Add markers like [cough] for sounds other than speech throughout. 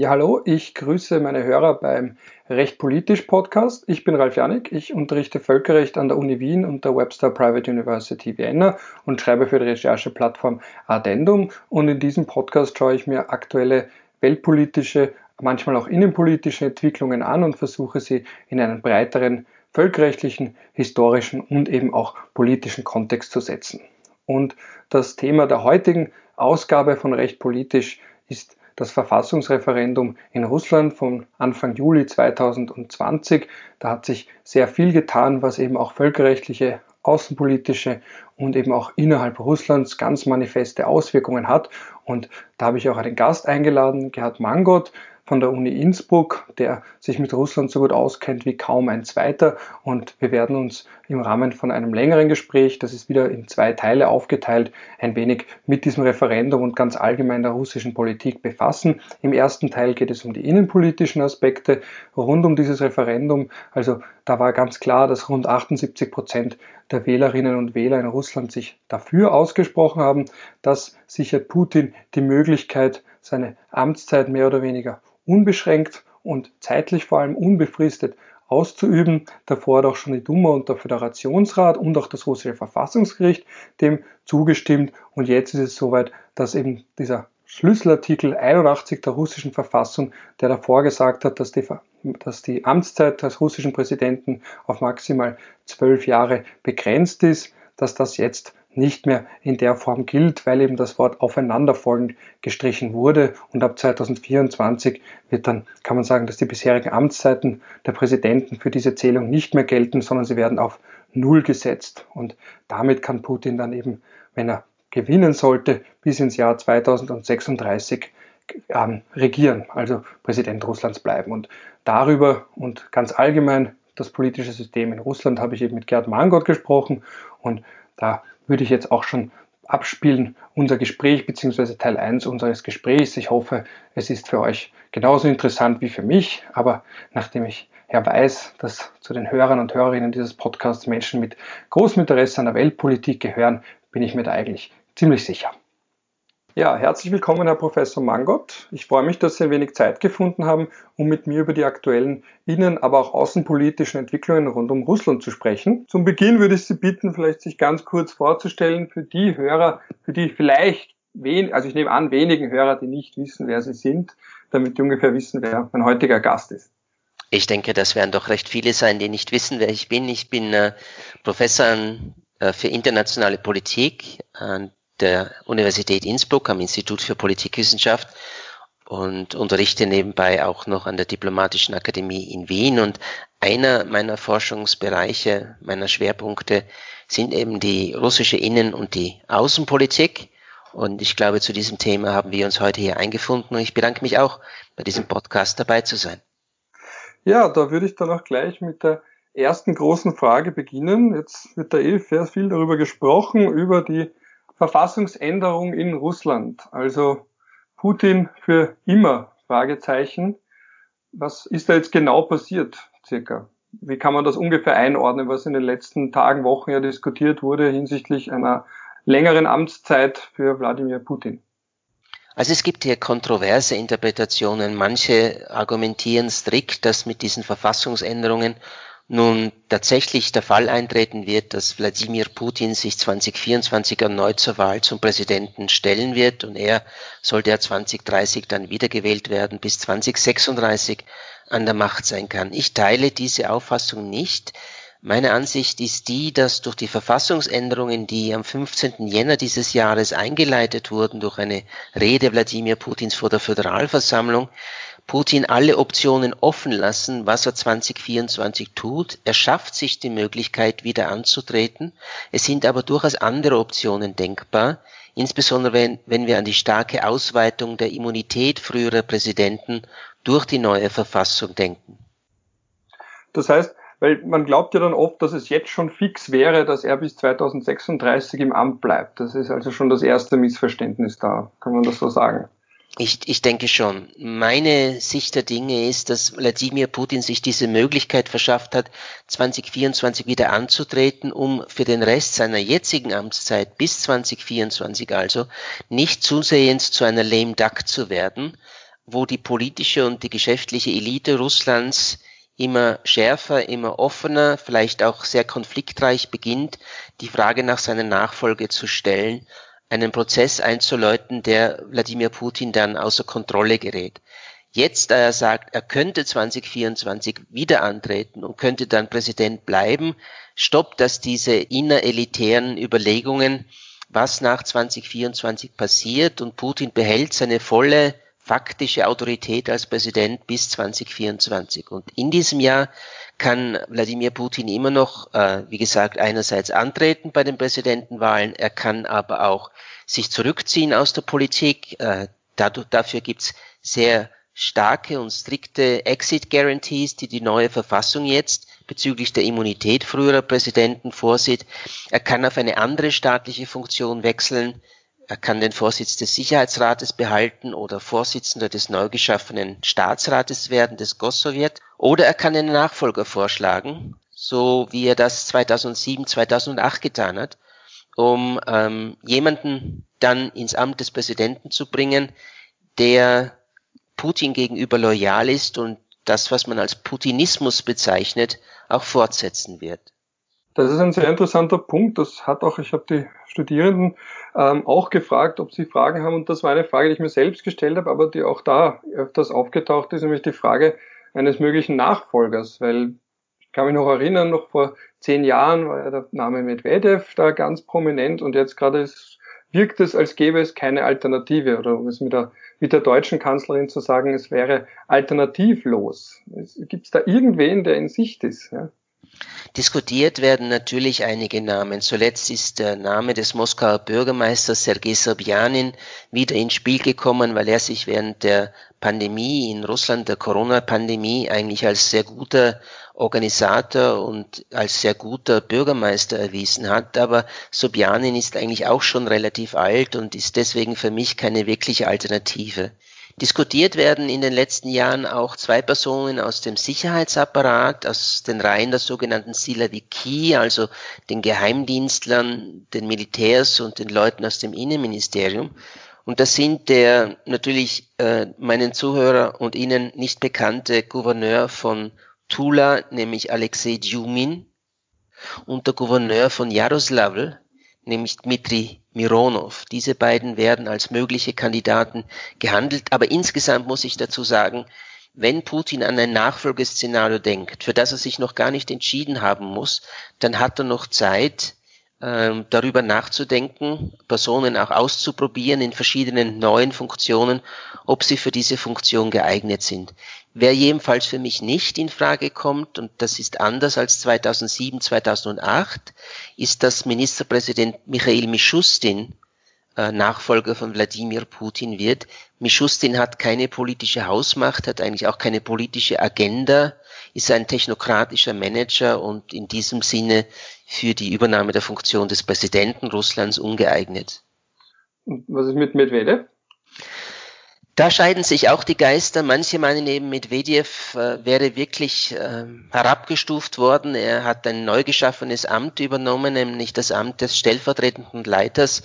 Ja, hallo, ich grüße meine Hörer beim Recht Politisch Podcast. Ich bin Ralf Janik, ich unterrichte Völkerrecht an der Uni Wien und der Webster Private University Vienna und schreibe für die Rechercheplattform Addendum. Und in diesem Podcast schaue ich mir aktuelle weltpolitische, manchmal auch innenpolitische Entwicklungen an und versuche sie in einen breiteren völkerrechtlichen, historischen und eben auch politischen Kontext zu setzen. Und das Thema der heutigen Ausgabe von Recht Politisch ist das Verfassungsreferendum in Russland von Anfang Juli 2020. Da hat sich sehr viel getan, was eben auch völkerrechtliche, außenpolitische und eben auch innerhalb Russlands ganz manifeste Auswirkungen hat. Und da habe ich auch einen Gast eingeladen, Gerhard Mangot, von der Uni Innsbruck, der sich mit Russland so gut auskennt wie kaum ein zweiter. Und wir werden uns im Rahmen von einem längeren Gespräch, das ist wieder in zwei Teile aufgeteilt, ein wenig mit diesem Referendum und ganz allgemein der russischen Politik befassen. Im ersten Teil geht es um die innenpolitischen Aspekte rund um dieses Referendum. Also da war ganz klar, dass rund 78 Prozent der Wählerinnen und Wähler in Russland sich dafür ausgesprochen haben, dass sichert Putin die Möglichkeit, seine Amtszeit mehr oder weniger unbeschränkt und zeitlich vor allem unbefristet auszuüben. Davor hat auch schon die Duma und der Föderationsrat und auch das russische Verfassungsgericht dem zugestimmt. Und jetzt ist es soweit, dass eben dieser Schlüsselartikel 81 der russischen Verfassung, der davor gesagt hat, dass die, dass die Amtszeit des russischen Präsidenten auf maximal zwölf Jahre begrenzt ist, dass das jetzt nicht mehr in der Form gilt, weil eben das Wort aufeinanderfolgend gestrichen wurde. Und ab 2024 wird dann, kann man sagen, dass die bisherigen Amtszeiten der Präsidenten für diese Zählung nicht mehr gelten, sondern sie werden auf Null gesetzt. Und damit kann Putin dann eben, wenn er gewinnen sollte, bis ins Jahr 2036 ähm, regieren, also Präsident Russlands bleiben. Und darüber und ganz allgemein das politische System in Russland habe ich eben mit Gerd Mangot gesprochen. Und da würde ich jetzt auch schon abspielen, unser Gespräch bzw. Teil 1 unseres Gesprächs. Ich hoffe, es ist für euch genauso interessant wie für mich, aber nachdem ich ja weiß, dass zu den Hörern und Hörerinnen dieses Podcasts Menschen mit großem Interesse an der Weltpolitik gehören, bin ich mir da eigentlich ziemlich sicher. Ja, herzlich willkommen, Herr Professor Mangot. Ich freue mich, dass Sie ein wenig Zeit gefunden haben, um mit mir über die aktuellen innen-, aber auch außenpolitischen Entwicklungen rund um Russland zu sprechen. Zum Beginn würde ich Sie bitten, vielleicht sich ganz kurz vorzustellen für die Hörer, für die vielleicht wen, also ich nehme an, wenigen Hörer, die nicht wissen, wer Sie sind, damit die ungefähr wissen, wer mein heutiger Gast ist. Ich denke, das werden doch recht viele sein, die nicht wissen, wer ich bin. Ich bin äh, Professor äh, für internationale Politik an der Universität Innsbruck am Institut für Politikwissenschaft und unterrichte nebenbei auch noch an der Diplomatischen Akademie in Wien. Und einer meiner Forschungsbereiche, meiner Schwerpunkte sind eben die russische Innen- und die Außenpolitik. Und ich glaube, zu diesem Thema haben wir uns heute hier eingefunden. Und ich bedanke mich auch, bei diesem Podcast dabei zu sein. Ja, da würde ich dann auch gleich mit der ersten großen Frage beginnen. Jetzt wird da eh sehr viel darüber gesprochen, über die Verfassungsänderung in Russland. Also Putin für immer? Fragezeichen. Was ist da jetzt genau passiert, circa? Wie kann man das ungefähr einordnen, was in den letzten Tagen, Wochen ja diskutiert wurde hinsichtlich einer längeren Amtszeit für Wladimir Putin? Also es gibt hier kontroverse Interpretationen. Manche argumentieren strikt, dass mit diesen Verfassungsänderungen nun tatsächlich der Fall eintreten wird, dass Wladimir Putin sich 2024 erneut zur Wahl zum Präsidenten stellen wird und er sollte er 2030 dann wiedergewählt werden, bis 2036 an der Macht sein kann. Ich teile diese Auffassung nicht. Meine Ansicht ist die, dass durch die Verfassungsänderungen, die am 15. Jänner dieses Jahres eingeleitet wurden, durch eine Rede Wladimir Putins vor der Föderalversammlung, Putin alle Optionen offen lassen, was er 2024 tut. Er schafft sich die Möglichkeit, wieder anzutreten. Es sind aber durchaus andere Optionen denkbar, insbesondere wenn, wenn wir an die starke Ausweitung der Immunität früherer Präsidenten durch die neue Verfassung denken. Das heißt, weil man glaubt ja dann oft, dass es jetzt schon fix wäre, dass er bis 2036 im Amt bleibt. Das ist also schon das erste Missverständnis da, kann man das so sagen. Ich, ich denke schon. Meine Sicht der Dinge ist, dass Wladimir Putin sich diese Möglichkeit verschafft hat, 2024 wieder anzutreten, um für den Rest seiner jetzigen Amtszeit bis 2024 also nicht zusehends zu einer lame duck zu werden, wo die politische und die geschäftliche Elite Russlands immer schärfer, immer offener, vielleicht auch sehr konfliktreich beginnt, die Frage nach seiner Nachfolge zu stellen, einen Prozess einzuläuten, der Wladimir Putin dann außer Kontrolle gerät. Jetzt, da er sagt, er könnte 2024 wieder antreten und könnte dann Präsident bleiben, stoppt das diese innerelitären Überlegungen, was nach 2024 passiert und Putin behält seine volle faktische Autorität als Präsident bis 2024. Und in diesem Jahr kann Wladimir Putin immer noch, äh, wie gesagt, einerseits antreten bei den Präsidentenwahlen, er kann aber auch sich zurückziehen aus der Politik. Äh, dadurch, dafür gibt's sehr starke und strikte Exit Guarantees, die die neue Verfassung jetzt bezüglich der Immunität früherer Präsidenten vorsieht. Er kann auf eine andere staatliche Funktion wechseln. Er kann den Vorsitz des Sicherheitsrates behalten oder Vorsitzender des neu geschaffenen Staatsrates werden, des Gossowjet, oder er kann einen Nachfolger vorschlagen, so wie er das 2007, 2008 getan hat, um ähm, jemanden dann ins Amt des Präsidenten zu bringen, der Putin gegenüber loyal ist und das, was man als Putinismus bezeichnet, auch fortsetzen wird. Das ist ein sehr interessanter Punkt. Das hat auch, ich habe die Studierenden ähm, auch gefragt, ob sie Fragen haben. Und das war eine Frage, die ich mir selbst gestellt habe, aber die auch da öfters aufgetaucht ist, nämlich die Frage eines möglichen Nachfolgers. Weil ich kann mich noch erinnern, noch vor zehn Jahren war ja der Name Medvedev da ganz prominent und jetzt gerade ist, wirkt es, als gäbe es keine Alternative oder um es mit der, mit der deutschen Kanzlerin zu sagen, es wäre alternativlos. Gibt es da irgendwen, der in Sicht ist? Ja? Diskutiert werden natürlich einige Namen. Zuletzt ist der Name des Moskauer Bürgermeisters Sergei Sobjanin wieder ins Spiel gekommen, weil er sich während der Pandemie in Russland, der Corona-Pandemie, eigentlich als sehr guter Organisator und als sehr guter Bürgermeister erwiesen hat. Aber Sobjanin ist eigentlich auch schon relativ alt und ist deswegen für mich keine wirkliche Alternative. Diskutiert werden in den letzten Jahren auch zwei Personen aus dem Sicherheitsapparat, aus den Reihen der sogenannten Silaviki, also den Geheimdienstlern, den Militärs und den Leuten aus dem Innenministerium. Und das sind der natürlich äh, meinen Zuhörer und Ihnen nicht bekannte Gouverneur von Tula, nämlich Alexei Djumin, und der Gouverneur von Jaroslavl, nämlich Dmitri Mironov. Diese beiden werden als mögliche Kandidaten gehandelt. Aber insgesamt muss ich dazu sagen, wenn Putin an ein Nachfolgeszenario denkt, für das er sich noch gar nicht entschieden haben muss, dann hat er noch Zeit, ähm, darüber nachzudenken, Personen auch auszuprobieren in verschiedenen neuen Funktionen, ob sie für diese Funktion geeignet sind. Wer jedenfalls für mich nicht in Frage kommt, und das ist anders als 2007, 2008, ist, dass Ministerpräsident Michail Mischustin äh, Nachfolger von Wladimir Putin wird. Mischustin hat keine politische Hausmacht, hat eigentlich auch keine politische Agenda, ist ein technokratischer Manager und in diesem Sinne für die Übernahme der Funktion des Präsidenten Russlands ungeeignet. Und was ist mit Medvedev? Da scheiden sich auch die Geister. Manche meinen eben, Medvedev äh, wäre wirklich äh, herabgestuft worden. Er hat ein neu geschaffenes Amt übernommen, nämlich das Amt des stellvertretenden Leiters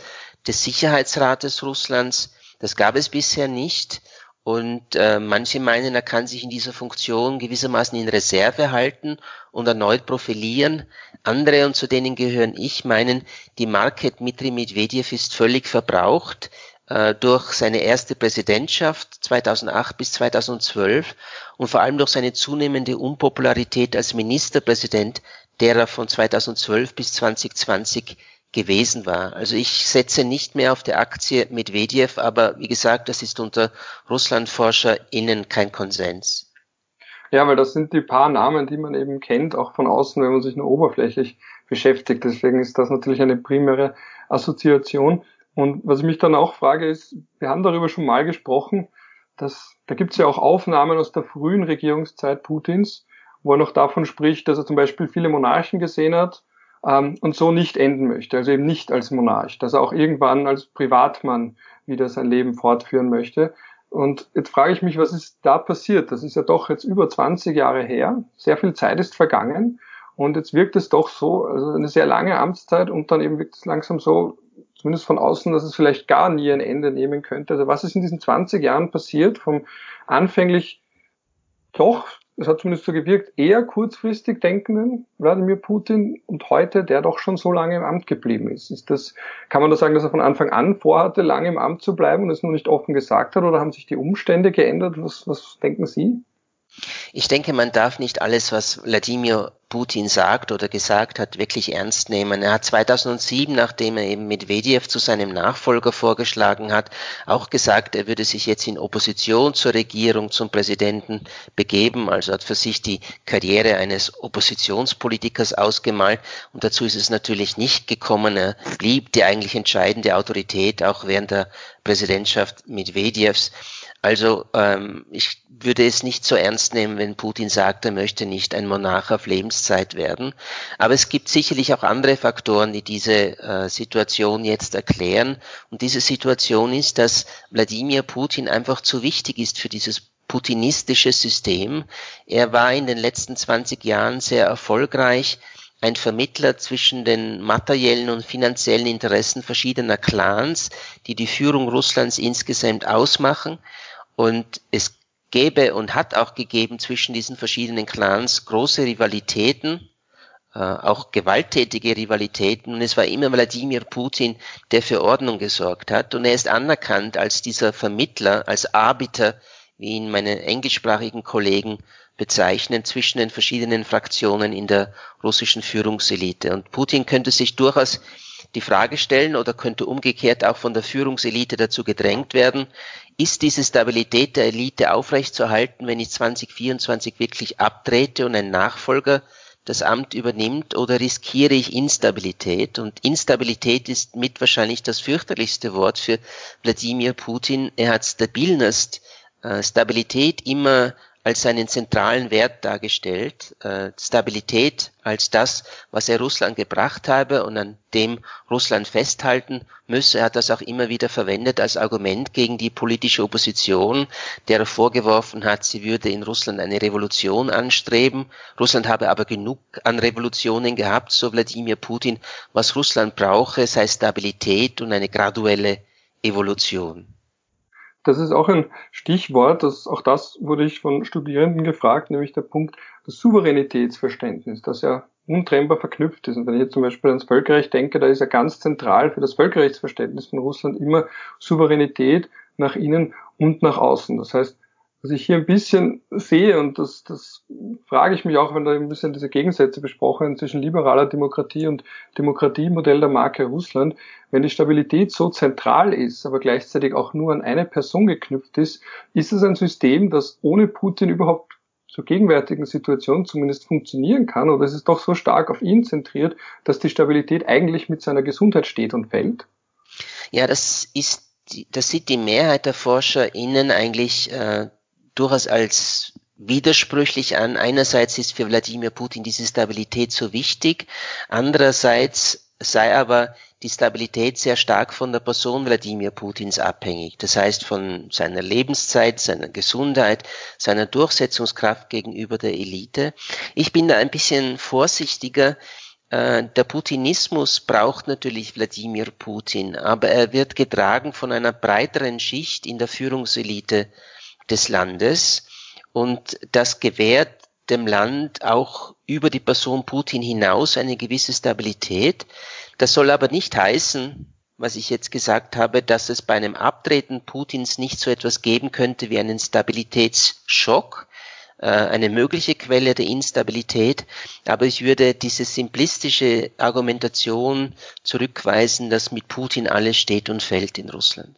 des Sicherheitsrates Russlands. Das gab es bisher nicht. Und äh, manche meinen, er kann sich in dieser Funktion gewissermaßen in Reserve halten und erneut profilieren. Andere, und zu denen gehören ich, meinen, die Marke Dmitri Medvedev ist völlig verbraucht äh, durch seine erste Präsidentschaft 2008 bis 2012 und vor allem durch seine zunehmende Unpopularität als Ministerpräsident, der er von 2012 bis 2020 gewesen war. Also ich setze nicht mehr auf der Aktie Medvedev, aber wie gesagt, das ist unter RusslandforscherInnen kein Konsens. Ja, weil das sind die paar Namen, die man eben kennt, auch von außen, wenn man sich nur oberflächlich beschäftigt. Deswegen ist das natürlich eine primäre Assoziation. Und was ich mich dann auch frage, ist, wir haben darüber schon mal gesprochen, dass da gibt es ja auch Aufnahmen aus der frühen Regierungszeit Putins, wo er noch davon spricht, dass er zum Beispiel viele Monarchen gesehen hat ähm, und so nicht enden möchte, also eben nicht als Monarch, dass er auch irgendwann als Privatmann wieder sein Leben fortführen möchte. Und jetzt frage ich mich, was ist da passiert? Das ist ja doch jetzt über 20 Jahre her, sehr viel Zeit ist vergangen und jetzt wirkt es doch so, also eine sehr lange Amtszeit und dann eben wirkt es langsam so, zumindest von außen, dass es vielleicht gar nie ein Ende nehmen könnte. Also was ist in diesen 20 Jahren passiert, vom anfänglich doch, es hat zumindest so gewirkt, eher kurzfristig denkenden Wladimir Putin und heute, der doch schon so lange im Amt geblieben ist. Ist das, kann man da sagen, dass er von Anfang an vorhatte, lange im Amt zu bleiben und es nur nicht offen gesagt hat oder haben sich die Umstände geändert? Was, was denken Sie? Ich denke, man darf nicht alles, was Wladimir Putin sagt oder gesagt hat, wirklich ernst nehmen. Er hat 2007, nachdem er eben Medvedev zu seinem Nachfolger vorgeschlagen hat, auch gesagt, er würde sich jetzt in Opposition zur Regierung, zum Präsidenten begeben. Also hat für sich die Karriere eines Oppositionspolitikers ausgemalt. Und dazu ist es natürlich nicht gekommen. Er blieb die eigentlich entscheidende Autorität auch während der Präsidentschaft Medvedevs. Also ähm, ich würde es nicht so ernst nehmen, wenn Putin sagt, er möchte nicht ein Monarch auf Lebenszeit werden. Aber es gibt sicherlich auch andere Faktoren, die diese äh, Situation jetzt erklären. Und diese Situation ist, dass Wladimir Putin einfach zu wichtig ist für dieses putinistische System. Er war in den letzten 20 Jahren sehr erfolgreich ein Vermittler zwischen den materiellen und finanziellen Interessen verschiedener Clans, die die Führung Russlands insgesamt ausmachen. Und es gäbe und hat auch gegeben zwischen diesen verschiedenen Clans große Rivalitäten, äh, auch gewalttätige Rivalitäten. Und es war immer Wladimir Putin, der für Ordnung gesorgt hat. Und er ist anerkannt als dieser Vermittler, als Arbiter, wie ihn meine englischsprachigen Kollegen bezeichnen, zwischen den verschiedenen Fraktionen in der russischen Führungselite. Und Putin könnte sich durchaus die Frage stellen oder könnte umgekehrt auch von der Führungselite dazu gedrängt werden, ist diese Stabilität der Elite aufrechtzuerhalten, wenn ich 2024 wirklich abtrete und ein Nachfolger das Amt übernimmt oder riskiere ich Instabilität? Und Instabilität ist mit wahrscheinlich das fürchterlichste Wort für Wladimir Putin. Er hat Stabilnost, äh, Stabilität immer als seinen zentralen Wert dargestellt, äh, Stabilität als das, was er Russland gebracht habe und an dem Russland festhalten müsse. Er hat das auch immer wieder verwendet als Argument gegen die politische Opposition, der er vorgeworfen hat, sie würde in Russland eine Revolution anstreben. Russland habe aber genug an Revolutionen gehabt, so Wladimir Putin. Was Russland brauche, sei Stabilität und eine graduelle Evolution. Das ist auch ein Stichwort, das, auch das wurde ich von Studierenden gefragt, nämlich der Punkt das Souveränitätsverständnis, das ja untrennbar verknüpft ist. Und wenn ich jetzt zum Beispiel ans Völkerrecht denke, da ist ja ganz zentral für das Völkerrechtsverständnis von Russland immer Souveränität nach innen und nach außen. Das heißt, was ich hier ein bisschen sehe, und das, das frage ich mich auch, wenn da ein bisschen diese Gegensätze besprochen werden zwischen liberaler Demokratie und Demokratiemodell der Marke Russland, wenn die Stabilität so zentral ist, aber gleichzeitig auch nur an eine Person geknüpft ist, ist es ein System, das ohne Putin überhaupt zur gegenwärtigen Situation zumindest funktionieren kann, oder ist es doch so stark auf ihn zentriert, dass die Stabilität eigentlich mit seiner Gesundheit steht und fällt? Ja, das ist das sieht die Mehrheit der ForscherInnen eigentlich äh, durchaus als widersprüchlich an. Einerseits ist für Wladimir Putin diese Stabilität so wichtig, andererseits sei aber die Stabilität sehr stark von der Person Wladimir Putins abhängig. Das heißt von seiner Lebenszeit, seiner Gesundheit, seiner Durchsetzungskraft gegenüber der Elite. Ich bin da ein bisschen vorsichtiger. Äh, der Putinismus braucht natürlich Wladimir Putin, aber er wird getragen von einer breiteren Schicht in der Führungselite des Landes und das gewährt dem Land auch über die Person Putin hinaus eine gewisse Stabilität. Das soll aber nicht heißen, was ich jetzt gesagt habe, dass es bei einem Abtreten Putins nicht so etwas geben könnte wie einen Stabilitätsschock, äh, eine mögliche Quelle der Instabilität. Aber ich würde diese simplistische Argumentation zurückweisen, dass mit Putin alles steht und fällt in Russland.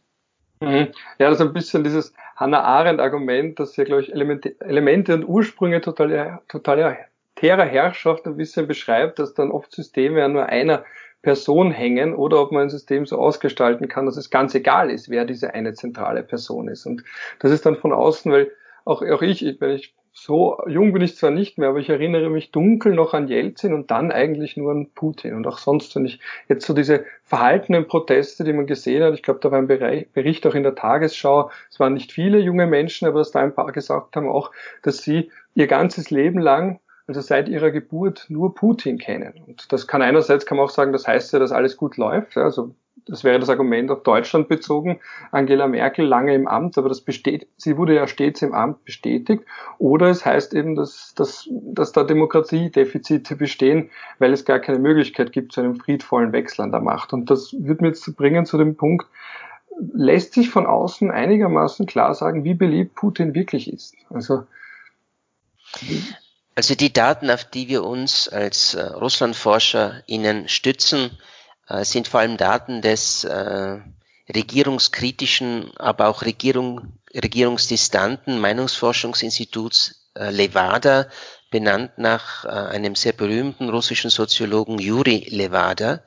Mhm. Ja, das ist ein bisschen dieses Hannah Arendt-Argument, dass ja, glaube ich, Elemente, und Ursprünge totalitärer total Herrschaft ein bisschen beschreibt, dass dann oft Systeme an nur einer Person hängen oder ob man ein System so ausgestalten kann, dass es ganz egal ist, wer diese eine zentrale Person ist. Und das ist dann von außen, weil auch, auch ich, wenn ich so jung bin ich zwar nicht mehr, aber ich erinnere mich dunkel noch an Jelzin und dann eigentlich nur an Putin. Und auch sonst, wenn ich jetzt so diese verhaltenen Proteste, die man gesehen hat, ich glaube, da war ein Bericht auch in der Tagesschau, es waren nicht viele junge Menschen, aber dass da ein paar gesagt haben auch, dass sie ihr ganzes Leben lang also seit ihrer Geburt nur Putin kennen. Und das kann einerseits kann man auch sagen, das heißt ja, dass alles gut läuft. Also das wäre das Argument auf Deutschland bezogen, Angela Merkel lange im Amt, aber das besteht, sie wurde ja stets im Amt bestätigt. Oder es heißt eben, dass, dass, dass da Demokratiedefizite bestehen, weil es gar keine Möglichkeit gibt zu einem friedvollen Wechsel an der Macht. Und das wird mir jetzt bringen zu dem Punkt, lässt sich von außen einigermaßen klar sagen, wie beliebt Putin wirklich ist. Also, also die Daten, auf die wir uns als äh, Russlandforscher Ihnen stützen, äh, sind vor allem Daten des äh, regierungskritischen, aber auch Regierung, regierungsdistanten Meinungsforschungsinstituts äh, Levada, benannt nach äh, einem sehr berühmten russischen Soziologen Juri Levada.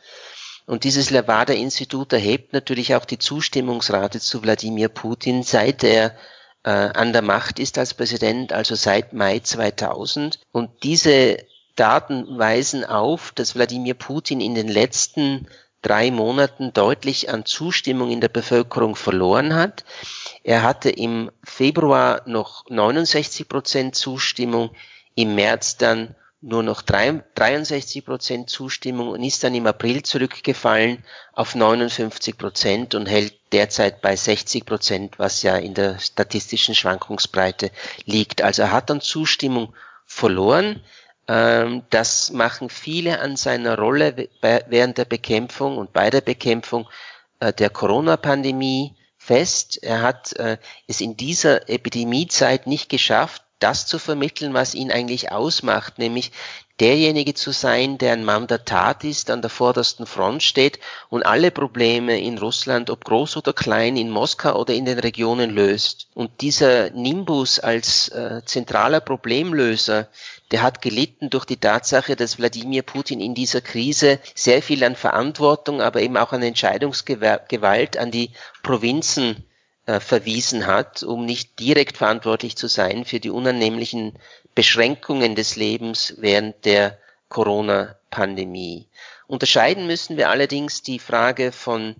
Und dieses Levada-Institut erhebt natürlich auch die Zustimmungsrate zu Wladimir Putin, seit er äh, an der Macht ist als Präsident, also seit Mai 2000. Und diese Daten weisen auf, dass Wladimir Putin in den letzten drei Monaten deutlich an Zustimmung in der Bevölkerung verloren hat. Er hatte im Februar noch 69 Prozent Zustimmung, im März dann nur noch 63 Prozent Zustimmung und ist dann im April zurückgefallen auf 59 Prozent und hält derzeit bei 60 Prozent, was ja in der statistischen Schwankungsbreite liegt. Also er hat dann Zustimmung verloren. Ähm, das machen viele an seiner Rolle während der Bekämpfung und bei der Bekämpfung äh, der Corona-Pandemie fest. Er hat äh, es in dieser Epidemiezeit nicht geschafft, das zu vermitteln, was ihn eigentlich ausmacht, nämlich derjenige zu sein, der ein Mann der Tat ist, an der vordersten Front steht und alle Probleme in Russland, ob groß oder klein, in Moskau oder in den Regionen löst. Und dieser Nimbus als äh, zentraler Problemlöser, der hat gelitten durch die Tatsache, dass Wladimir Putin in dieser Krise sehr viel an Verantwortung, aber eben auch an Entscheidungsgewalt an die Provinzen äh, verwiesen hat, um nicht direkt verantwortlich zu sein für die unannehmlichen Beschränkungen des Lebens während der Corona-Pandemie. Unterscheiden müssen wir allerdings die Frage von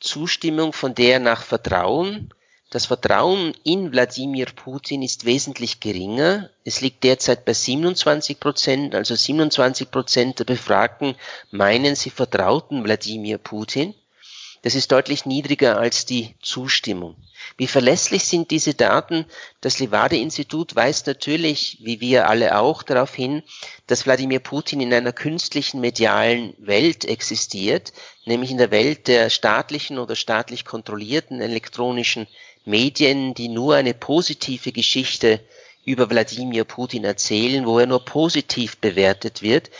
Zustimmung von der nach Vertrauen. Das Vertrauen in Wladimir Putin ist wesentlich geringer. Es liegt derzeit bei 27 Prozent, also 27 Prozent der Befragten meinen, sie vertrauten Wladimir Putin. Das ist deutlich niedriger als die Zustimmung. Wie verlässlich sind diese Daten? Das Levade-Institut weist natürlich, wie wir alle auch, darauf hin, dass Wladimir Putin in einer künstlichen medialen Welt existiert, nämlich in der Welt der staatlichen oder staatlich kontrollierten elektronischen Medien, die nur eine positive Geschichte über Wladimir Putin erzählen, wo er nur positiv bewertet wird.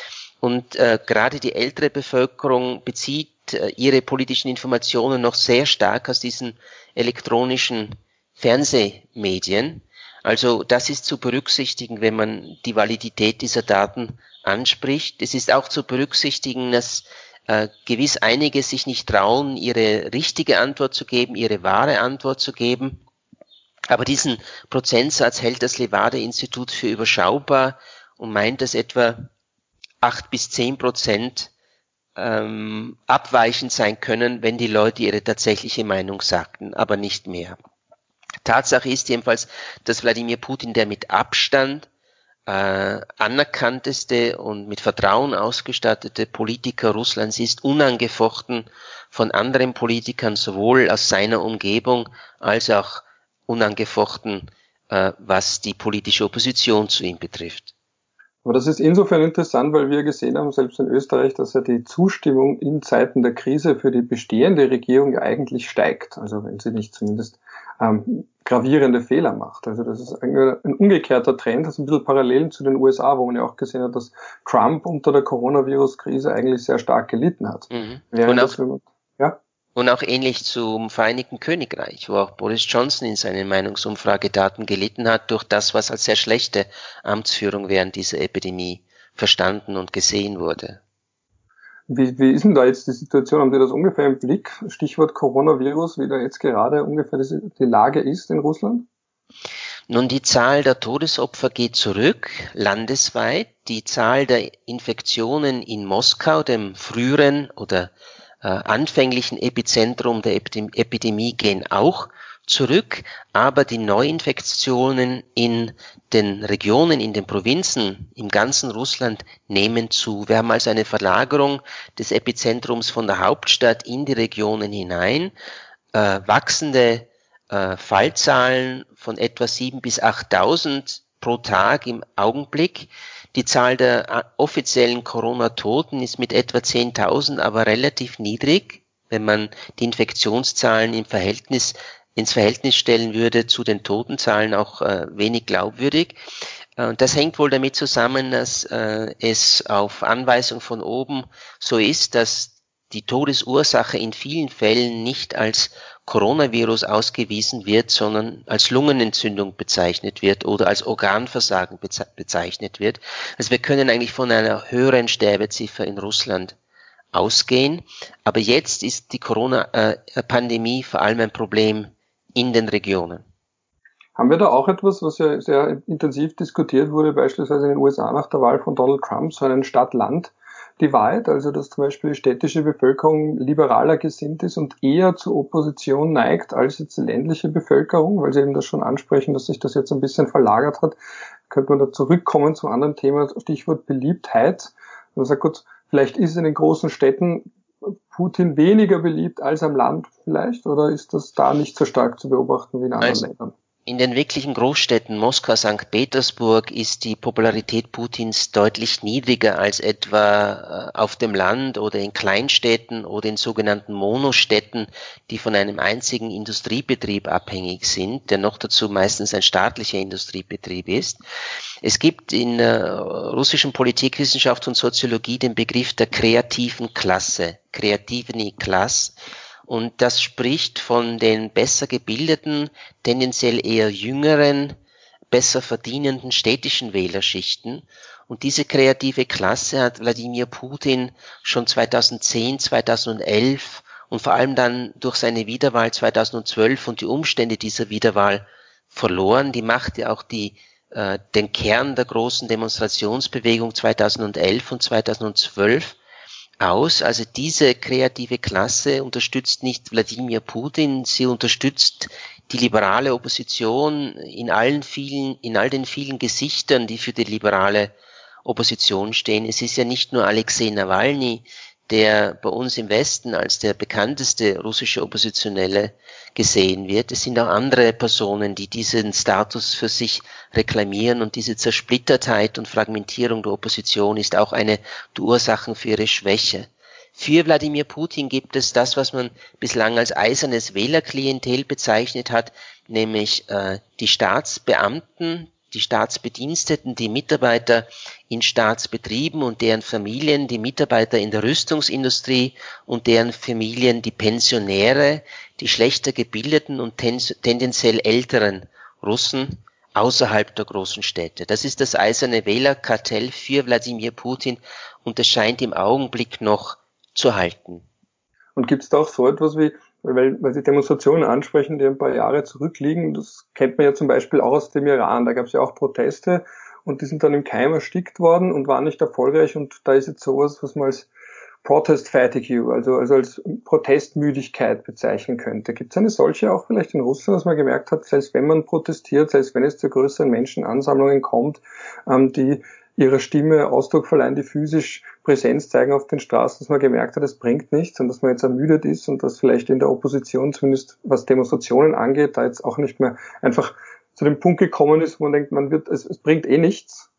Und äh, gerade die ältere Bevölkerung bezieht äh, ihre politischen Informationen noch sehr stark aus diesen elektronischen Fernsehmedien. Also das ist zu berücksichtigen, wenn man die Validität dieser Daten anspricht. Es ist auch zu berücksichtigen, dass äh, gewiss einige sich nicht trauen, ihre richtige Antwort zu geben, ihre wahre Antwort zu geben. Aber diesen Prozentsatz hält das Levade-Institut für überschaubar und meint, dass etwa acht bis zehn Prozent ähm, abweichend sein können, wenn die Leute ihre tatsächliche Meinung sagten, aber nicht mehr. Tatsache ist jedenfalls, dass Wladimir Putin der mit Abstand äh, anerkannteste und mit Vertrauen ausgestattete Politiker Russlands ist, unangefochten von anderen Politikern, sowohl aus seiner Umgebung als auch unangefochten, äh, was die politische Opposition zu ihm betrifft. Aber das ist insofern interessant, weil wir gesehen haben, selbst in Österreich, dass ja die Zustimmung in Zeiten der Krise für die bestehende Regierung eigentlich steigt. Also wenn sie nicht zumindest ähm, gravierende Fehler macht. Also das ist ein, ein umgekehrter Trend, das ist ein bisschen parallel zu den USA, wo man ja auch gesehen hat, dass Trump unter der Coronavirus-Krise eigentlich sehr stark gelitten hat. Mhm. Und auch, ja? Und auch ähnlich zum Vereinigten Königreich, wo auch Boris Johnson in seinen Meinungsumfragedaten gelitten hat durch das, was als sehr schlechte Amtsführung während dieser Epidemie verstanden und gesehen wurde. Wie, wie ist denn da jetzt die Situation? Haben Sie das ungefähr im Blick? Stichwort Coronavirus, wie da jetzt gerade ungefähr die Lage ist in Russland? Nun, die Zahl der Todesopfer geht zurück, landesweit. Die Zahl der Infektionen in Moskau, dem früheren oder äh, anfänglichen Epizentrum der Epidemie gehen auch zurück, aber die Neuinfektionen in den Regionen, in den Provinzen, im ganzen Russland nehmen zu. Wir haben also eine Verlagerung des Epizentrums von der Hauptstadt in die Regionen hinein, äh, wachsende äh, Fallzahlen von etwa 7.000 bis 8.000 pro Tag im Augenblick. Die Zahl der äh, offiziellen Corona-Toten ist mit etwa 10.000 aber relativ niedrig, wenn man die Infektionszahlen im Verhältnis ins Verhältnis stellen würde zu den Totenzahlen auch äh, wenig glaubwürdig. Äh, das hängt wohl damit zusammen, dass äh, es auf Anweisung von oben so ist, dass die Todesursache in vielen Fällen nicht als Coronavirus ausgewiesen wird, sondern als Lungenentzündung bezeichnet wird oder als Organversagen bezeichnet wird. Also wir können eigentlich von einer höheren Sterbeziffer in Russland ausgehen. Aber jetzt ist die Corona-Pandemie vor allem ein Problem in den Regionen. Haben wir da auch etwas, was ja sehr intensiv diskutiert wurde, beispielsweise in den USA nach der Wahl von Donald Trump, so einen Stadt-Land Divide, also dass zum Beispiel die städtische Bevölkerung liberaler gesinnt ist und eher zur Opposition neigt als jetzt die ländliche Bevölkerung, weil Sie eben das schon ansprechen, dass sich das jetzt ein bisschen verlagert hat. Könnte man da zurückkommen zum anderen Thema, Stichwort Beliebtheit. Man sagt, gut, vielleicht ist in den großen Städten Putin weniger beliebt als am Land vielleicht, oder ist das da nicht so stark zu beobachten wie in anderen also, Ländern? In den wirklichen Großstädten Moskau, St. Petersburg ist die Popularität Putins deutlich niedriger als etwa äh, auf dem Land oder in Kleinstädten oder in sogenannten Monostädten, die von einem einzigen Industriebetrieb abhängig sind, der noch dazu meistens ein staatlicher Industriebetrieb ist. Es gibt in äh, russischen Politikwissenschaft und Soziologie den Begriff der kreativen Klasse, kreativen Klasse und das spricht von den besser gebildeten, tendenziell eher jüngeren, besser verdienenden städtischen Wählerschichten. Und diese kreative Klasse hat Wladimir Putin schon 2010, 2011 und vor allem dann durch seine Wiederwahl 2012 und die Umstände dieser Wiederwahl verloren. Die machte auch die, äh, den Kern der großen Demonstrationsbewegung 2011 und 2012 aus. Also diese kreative Klasse unterstützt nicht Wladimir Putin, sie unterstützt die liberale Opposition in allen vielen, in all den vielen Gesichtern, die für die liberale Opposition stehen. Es ist ja nicht nur Alexei Nawalny, der bei uns im Westen als der bekannteste russische Oppositionelle gesehen wird. Es sind auch andere Personen, die diesen Status für sich reklamieren und diese Zersplittertheit und Fragmentierung der Opposition ist auch eine der Ursachen für ihre Schwäche. Für Wladimir Putin gibt es das, was man bislang als eisernes Wählerklientel bezeichnet hat, nämlich äh, die Staatsbeamten, die Staatsbediensteten, die Mitarbeiter in Staatsbetrieben und deren Familien, die Mitarbeiter in der Rüstungsindustrie und deren Familien, die Pensionäre, die schlechter gebildeten und tendenziell älteren Russen außerhalb der großen Städte. Das ist das eiserne Wählerkartell für Wladimir Putin und es scheint im Augenblick noch zu halten. Und gibt es da auch so etwas wie weil, weil Sie Demonstrationen ansprechen, die ein paar Jahre zurückliegen. Das kennt man ja zum Beispiel auch aus dem Iran. Da gab es ja auch Proteste und die sind dann im Keim erstickt worden und waren nicht erfolgreich. Und da ist jetzt sowas, was man als Protest Fatigue, also, also als Protestmüdigkeit bezeichnen könnte. Gibt es eine solche auch vielleicht in Russland, dass man gemerkt hat, selbst wenn man protestiert, selbst wenn es zu größeren Menschenansammlungen kommt, ähm, die ihrer Stimme Ausdruck verleihen, die physisch Präsenz zeigen auf den Straßen, dass man gemerkt hat, es bringt nichts und dass man jetzt ermüdet ist und dass vielleicht in der Opposition, zumindest was Demonstrationen angeht, da jetzt auch nicht mehr einfach zu dem Punkt gekommen ist, wo man denkt, man wird, es, es bringt eh nichts.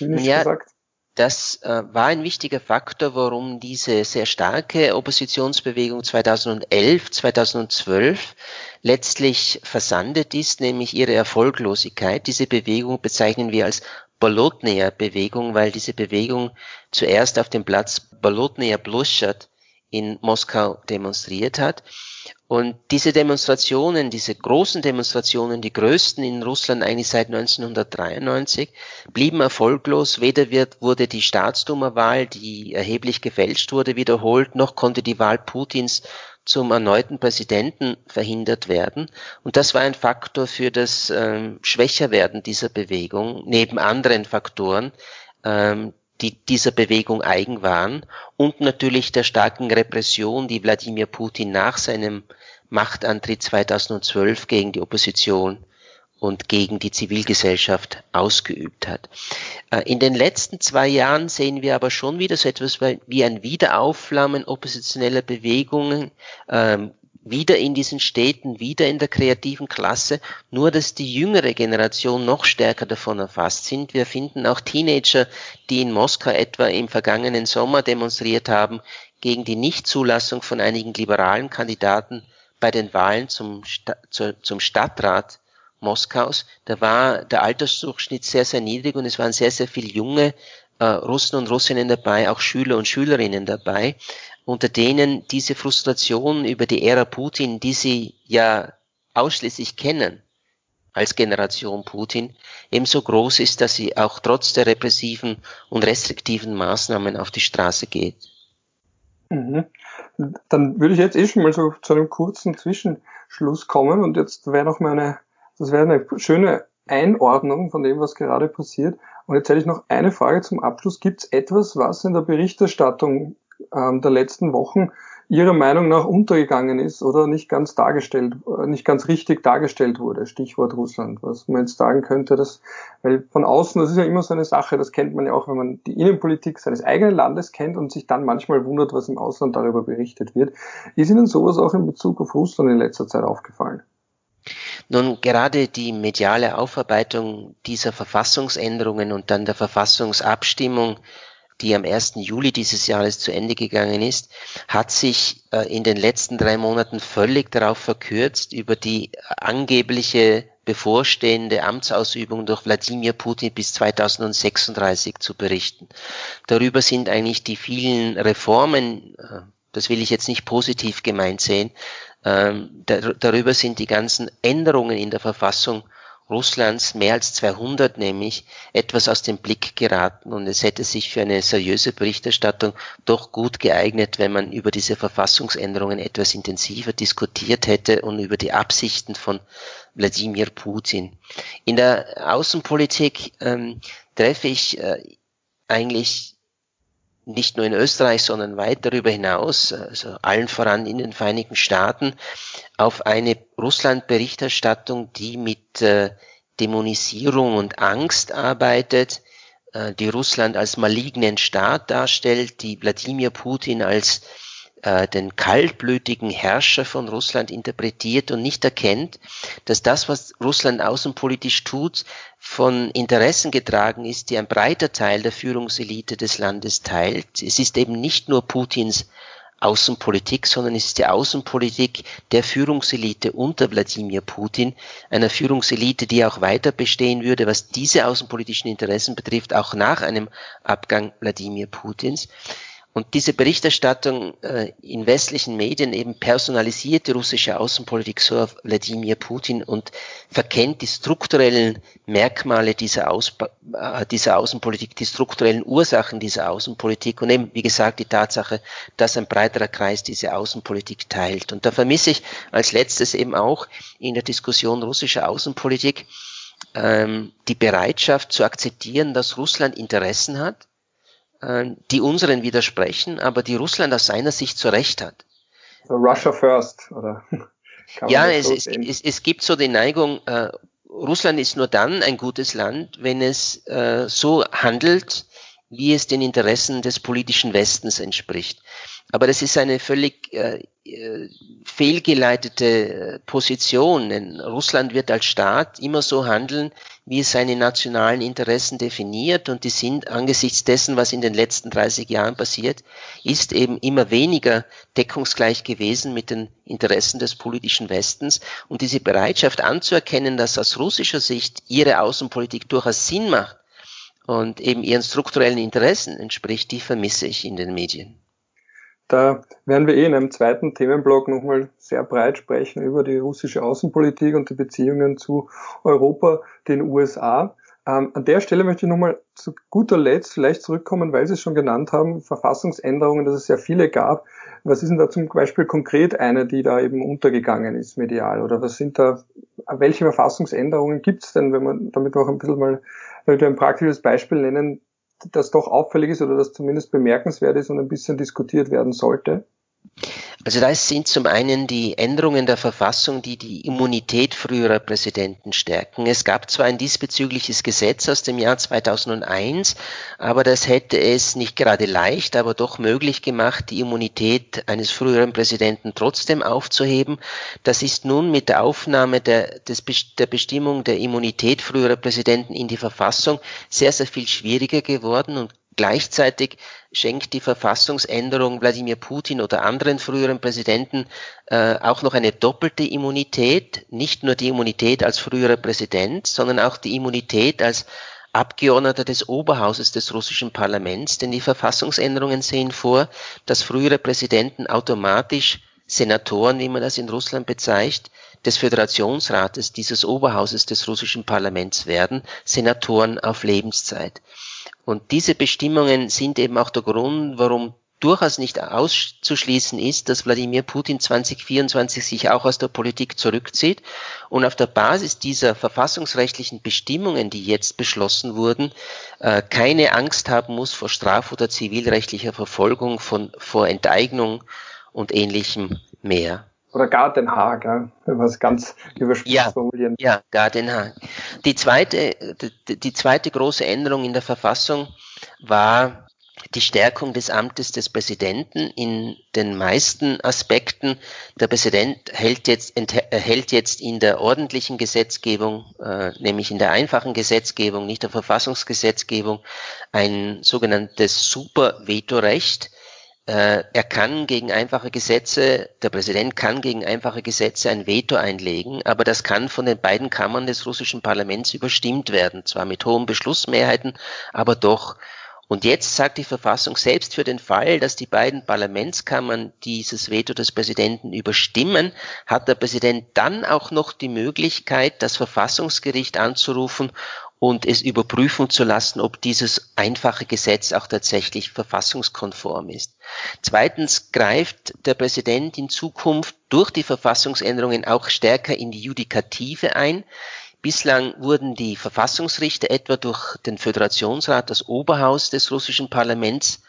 Ja, gesagt. Das äh, war ein wichtiger Faktor, warum diese sehr starke Oppositionsbewegung 2011, 2012 letztlich versandet ist, nämlich ihre Erfolglosigkeit. Diese Bewegung bezeichnen wir als Bolotnaya-Bewegung, weil diese Bewegung zuerst auf dem Platz Bolotnaya Bluschat in Moskau demonstriert hat. Und diese Demonstrationen, diese großen Demonstrationen, die größten in Russland eigentlich seit 1993, blieben erfolglos. Weder wird, wurde die Staatsduma-Wahl, die erheblich gefälscht wurde, wiederholt, noch konnte die Wahl Putins zum erneuten Präsidenten verhindert werden. Und das war ein Faktor für das ähm, Schwächerwerden dieser Bewegung, neben anderen Faktoren, ähm, die dieser Bewegung eigen waren und natürlich der starken Repression, die Wladimir Putin nach seinem Machtantritt 2012 gegen die Opposition und gegen die Zivilgesellschaft ausgeübt hat. Äh, in den letzten zwei Jahren sehen wir aber schon wieder so etwas wie ein Wiederaufflammen oppositioneller Bewegungen, ähm, wieder in diesen Städten, wieder in der kreativen Klasse, nur dass die jüngere Generation noch stärker davon erfasst sind. Wir finden auch Teenager, die in Moskau etwa im vergangenen Sommer demonstriert haben gegen die Nichtzulassung von einigen liberalen Kandidaten bei den Wahlen zum, zum Stadtrat Moskaus, da war der Altersdurchschnitt sehr, sehr niedrig und es waren sehr, sehr viele junge äh, Russen und Russinnen dabei, auch Schüler und Schülerinnen dabei, unter denen diese Frustration über die Ära Putin, die sie ja ausschließlich kennen, als Generation Putin ebenso groß ist, dass sie auch trotz der repressiven und restriktiven Maßnahmen auf die Straße geht. Mhm. Dann würde ich jetzt eh schon mal so zu einem kurzen Zwischenschluss kommen und jetzt wäre noch meine das wäre eine schöne Einordnung von dem, was gerade passiert. Und jetzt hätte ich noch eine Frage zum Abschluss. Gibt es etwas, was in der Berichterstattung ähm, der letzten Wochen Ihrer Meinung nach untergegangen ist oder nicht ganz dargestellt, äh, nicht ganz richtig dargestellt wurde? Stichwort Russland. Was man jetzt sagen könnte, dass, weil von außen, das ist ja immer so eine Sache, das kennt man ja auch, wenn man die Innenpolitik seines eigenen Landes kennt und sich dann manchmal wundert, was im Ausland darüber berichtet wird. Ist Ihnen sowas auch in Bezug auf Russland in letzter Zeit aufgefallen? Nun, gerade die mediale Aufarbeitung dieser Verfassungsänderungen und dann der Verfassungsabstimmung, die am 1. Juli dieses Jahres zu Ende gegangen ist, hat sich äh, in den letzten drei Monaten völlig darauf verkürzt, über die angebliche bevorstehende Amtsausübung durch Wladimir Putin bis 2036 zu berichten. Darüber sind eigentlich die vielen Reformen, äh, das will ich jetzt nicht positiv gemeint sehen, ähm, dar darüber sind die ganzen Änderungen in der Verfassung Russlands, mehr als 200 nämlich, etwas aus dem Blick geraten und es hätte sich für eine seriöse Berichterstattung doch gut geeignet, wenn man über diese Verfassungsänderungen etwas intensiver diskutiert hätte und über die Absichten von Wladimir Putin. In der Außenpolitik ähm, treffe ich äh, eigentlich nicht nur in Österreich, sondern weit darüber hinaus, also allen voran in den Vereinigten Staaten, auf eine Russland-Berichterstattung, die mit äh, Dämonisierung und Angst arbeitet, äh, die Russland als malignen Staat darstellt, die Wladimir Putin als den kaltblütigen Herrscher von Russland interpretiert und nicht erkennt, dass das, was Russland außenpolitisch tut, von Interessen getragen ist, die ein breiter Teil der Führungselite des Landes teilt. Es ist eben nicht nur Putins Außenpolitik, sondern es ist die Außenpolitik der Führungselite unter Wladimir Putin, einer Führungselite, die auch weiter bestehen würde, was diese außenpolitischen Interessen betrifft, auch nach einem Abgang Wladimir Putins. Und diese Berichterstattung äh, in westlichen Medien eben personalisiert die russische Außenpolitik so auf Wladimir Putin und verkennt die strukturellen Merkmale dieser, Ausba äh, dieser Außenpolitik, die strukturellen Ursachen dieser Außenpolitik und eben, wie gesagt, die Tatsache, dass ein breiterer Kreis diese Außenpolitik teilt. Und da vermisse ich als letztes eben auch in der Diskussion russischer Außenpolitik ähm, die Bereitschaft zu akzeptieren, dass Russland Interessen hat, die unseren widersprechen, aber die Russland aus seiner Sicht zu Recht hat. Russia first, oder? [laughs] ja, es, es, es, es, gibt so die Neigung, äh, Russland ist nur dann ein gutes Land, wenn es äh, so handelt, wie es den Interessen des politischen Westens entspricht. Aber das ist eine völlig äh, äh fehlgeleitete Position, denn Russland wird als Staat immer so handeln, wie es seine nationalen Interessen definiert und die sind angesichts dessen, was in den letzten 30 Jahren passiert, ist eben immer weniger deckungsgleich gewesen mit den Interessen des politischen Westens und diese Bereitschaft anzuerkennen, dass aus russischer Sicht ihre Außenpolitik durchaus Sinn macht und eben ihren strukturellen Interessen entspricht, die vermisse ich in den Medien. Da werden wir eh in einem zweiten Themenblock nochmal sehr breit sprechen über die russische Außenpolitik und die Beziehungen zu Europa, den USA. Ähm, an der Stelle möchte ich nochmal zu guter Letzt vielleicht zurückkommen, weil Sie es schon genannt haben, Verfassungsänderungen, dass es sehr viele gab. Was ist denn da zum Beispiel konkret eine, die da eben untergegangen ist medial? Oder was sind da, welche Verfassungsänderungen gibt es denn, wenn man damit auch ein bisschen mal, wenn wir ein praktisches Beispiel nennen, das doch auffällig ist oder das zumindest bemerkenswert ist und ein bisschen diskutiert werden sollte? Also da sind zum einen die Änderungen der Verfassung, die die Immunität früherer Präsidenten stärken. Es gab zwar ein diesbezügliches Gesetz aus dem Jahr 2001, aber das hätte es nicht gerade leicht, aber doch möglich gemacht, die Immunität eines früheren Präsidenten trotzdem aufzuheben. Das ist nun mit der Aufnahme der, des, der Bestimmung der Immunität früherer Präsidenten in die Verfassung sehr, sehr viel schwieriger geworden und Gleichzeitig schenkt die Verfassungsänderung Wladimir Putin oder anderen früheren Präsidenten äh, auch noch eine doppelte Immunität, nicht nur die Immunität als früherer Präsident, sondern auch die Immunität als Abgeordneter des Oberhauses des russischen Parlaments, denn die Verfassungsänderungen sehen vor, dass frühere Präsidenten automatisch Senatoren, wie man das in Russland bezeichnet, des Föderationsrates, dieses Oberhauses des russischen Parlaments werden, Senatoren auf Lebenszeit. Und diese Bestimmungen sind eben auch der Grund, warum durchaus nicht auszuschließen ist, dass Wladimir Putin 2024 sich auch aus der Politik zurückzieht und auf der Basis dieser verfassungsrechtlichen Bestimmungen, die jetzt beschlossen wurden, äh, keine Angst haben muss vor straf- oder zivilrechtlicher Verfolgung, von, vor Enteignung und ähnlichem mehr. Oder gar Den Haag, ja, wenn wir es ganz überspitzt ja, formulieren. Ja, gar Den Haag. Die zweite, die, zweite große Änderung in der Verfassung war die Stärkung des Amtes des Präsidenten in den meisten Aspekten. Der Präsident hält jetzt, erhält jetzt in der ordentlichen Gesetzgebung, äh, nämlich in der einfachen Gesetzgebung, nicht der Verfassungsgesetzgebung, ein sogenanntes Super-Vetorecht. Äh, er kann gegen einfache Gesetze, der Präsident kann gegen einfache Gesetze ein Veto einlegen, aber das kann von den beiden Kammern des russischen Parlaments überstimmt werden, zwar mit hohen Beschlussmehrheiten, aber doch. Und jetzt sagt die Verfassung selbst für den Fall, dass die beiden Parlamentskammern dieses Veto des Präsidenten überstimmen, hat der Präsident dann auch noch die Möglichkeit, das Verfassungsgericht anzurufen und es überprüfen zu lassen, ob dieses einfache Gesetz auch tatsächlich verfassungskonform ist. Zweitens greift der Präsident in Zukunft durch die Verfassungsänderungen auch stärker in die Judikative ein. Bislang wurden die Verfassungsrichter etwa durch den Föderationsrat, das Oberhaus des russischen Parlaments,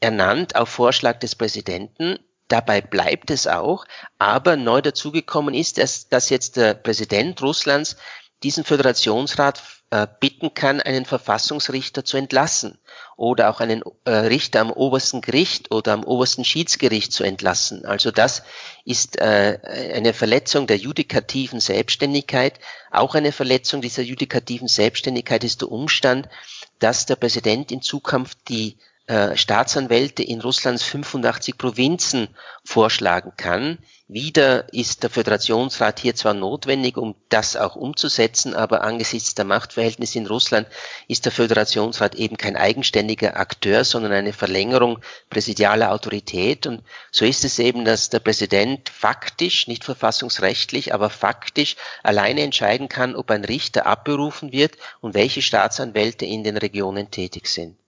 ernannt auf Vorschlag des Präsidenten. Dabei bleibt es auch, aber neu dazugekommen ist, dass, dass jetzt der Präsident Russlands diesen Föderationsrat äh, bitten kann, einen Verfassungsrichter zu entlassen oder auch einen äh, Richter am obersten Gericht oder am obersten Schiedsgericht zu entlassen. Also das ist äh, eine Verletzung der judikativen Selbstständigkeit. Auch eine Verletzung dieser judikativen Selbstständigkeit ist der Umstand, dass der Präsident in Zukunft die äh, Staatsanwälte in Russlands 85 Provinzen vorschlagen kann. Wieder ist der Föderationsrat hier zwar notwendig, um das auch umzusetzen, aber angesichts der Machtverhältnisse in Russland ist der Föderationsrat eben kein eigenständiger Akteur, sondern eine Verlängerung präsidialer Autorität. Und so ist es eben, dass der Präsident faktisch, nicht verfassungsrechtlich, aber faktisch alleine entscheiden kann, ob ein Richter abberufen wird und welche Staatsanwälte in den Regionen tätig sind.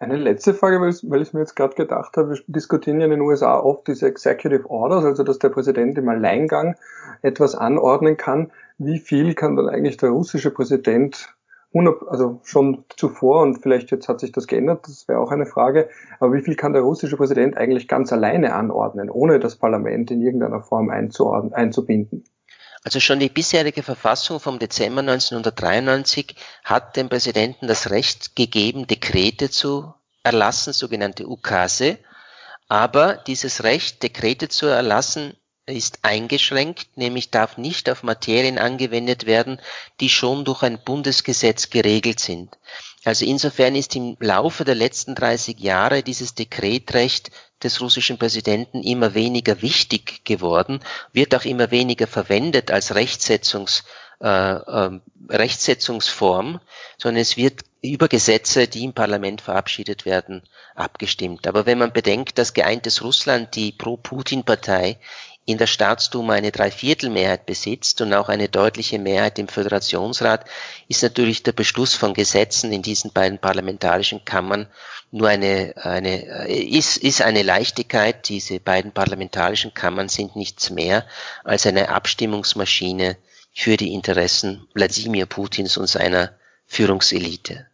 Eine letzte Frage, weil, weil ich mir jetzt gerade gedacht habe, wir diskutieren ja in den USA oft diese Executive Orders, also dass der Präsident im Alleingang etwas anordnen kann. Wie viel kann dann eigentlich der russische Präsident also schon zuvor und vielleicht jetzt hat sich das geändert, das wäre auch eine Frage, aber wie viel kann der russische Präsident eigentlich ganz alleine anordnen, ohne das Parlament in irgendeiner Form einzubinden? Also schon die bisherige Verfassung vom Dezember 1993 hat dem Präsidenten das Recht gegeben, Dekrete zu erlassen, sogenannte Ukase. Aber dieses Recht, Dekrete zu erlassen, ist eingeschränkt, nämlich darf nicht auf Materien angewendet werden, die schon durch ein Bundesgesetz geregelt sind. Also insofern ist im Laufe der letzten 30 Jahre dieses Dekretrecht des russischen Präsidenten immer weniger wichtig geworden, wird auch immer weniger verwendet als Rechtsetzungs, äh, äh, Rechtsetzungsform, sondern es wird über Gesetze, die im Parlament verabschiedet werden, abgestimmt. Aber wenn man bedenkt, dass geeintes Russland, die Pro-Putin-Partei, in der Staatsduma eine Dreiviertelmehrheit besitzt und auch eine deutliche Mehrheit im Föderationsrat, ist natürlich der Beschluss von Gesetzen in diesen beiden parlamentarischen Kammern nur eine, eine ist, ist eine Leichtigkeit. Diese beiden parlamentarischen Kammern sind nichts mehr als eine Abstimmungsmaschine für die Interessen Wladimir Putins und seiner Führungselite.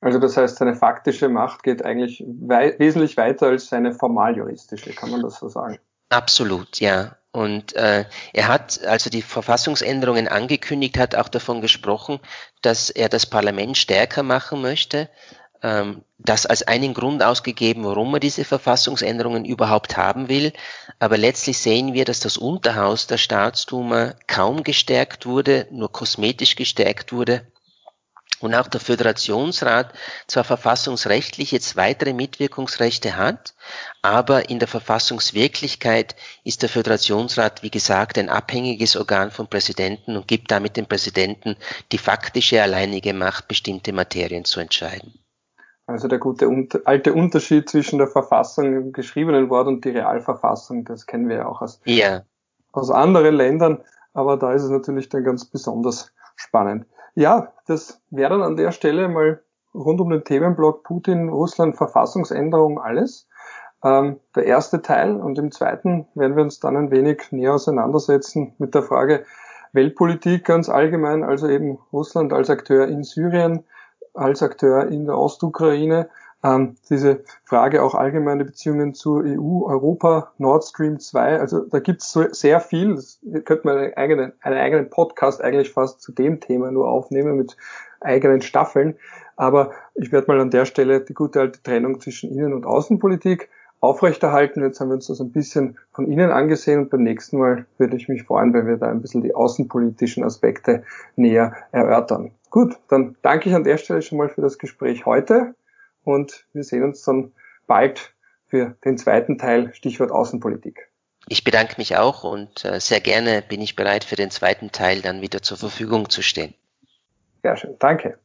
Also das heißt, seine faktische Macht geht eigentlich wei wesentlich weiter als seine formal juristische, kann man das so sagen? Absolut, ja. Und äh, er hat, als er die Verfassungsänderungen angekündigt hat, auch davon gesprochen, dass er das Parlament stärker machen möchte. Ähm, das als einen Grund ausgegeben, warum er diese Verfassungsänderungen überhaupt haben will. Aber letztlich sehen wir, dass das Unterhaus der Staatsduma kaum gestärkt wurde, nur kosmetisch gestärkt wurde und auch der Föderationsrat zwar verfassungsrechtlich jetzt weitere Mitwirkungsrechte hat, aber in der Verfassungswirklichkeit ist der Föderationsrat, wie gesagt, ein abhängiges Organ vom Präsidenten und gibt damit dem Präsidenten die faktische alleinige Macht, bestimmte Materien zu entscheiden. Also der gute alte Unterschied zwischen der Verfassung im geschriebenen Wort und die Realverfassung, das kennen wir ja auch aus, ja. aus anderen Ländern, aber da ist es natürlich dann ganz besonders spannend. Ja, das wäre dann an der Stelle mal rund um den Themenblock Putin, Russland, Verfassungsänderung, alles. Ähm, der erste Teil und im zweiten werden wir uns dann ein wenig näher auseinandersetzen mit der Frage Weltpolitik ganz allgemein, also eben Russland als Akteur in Syrien, als Akteur in der Ostukraine, ähm, diese Frage auch allgemeine Beziehungen zur EU, Europa, Nord Stream 2, also da gibt es so sehr viel, das könnte man einen eigenen, einen eigenen Podcast eigentlich fast zu dem Thema nur aufnehmen mit eigenen Staffeln, aber ich werde mal an der Stelle die gute alte Trennung zwischen Innen- und Außenpolitik aufrechterhalten. Jetzt haben wir uns das ein bisschen von Ihnen angesehen und beim nächsten Mal würde ich mich freuen, wenn wir da ein bisschen die außenpolitischen Aspekte näher erörtern. Gut, dann danke ich an der Stelle schon mal für das Gespräch heute und wir sehen uns dann bald für den zweiten Teil, Stichwort Außenpolitik. Ich bedanke mich auch und äh, sehr gerne bin ich bereit für den zweiten Teil dann wieder zur Verfügung zu stehen. Sehr schön, danke.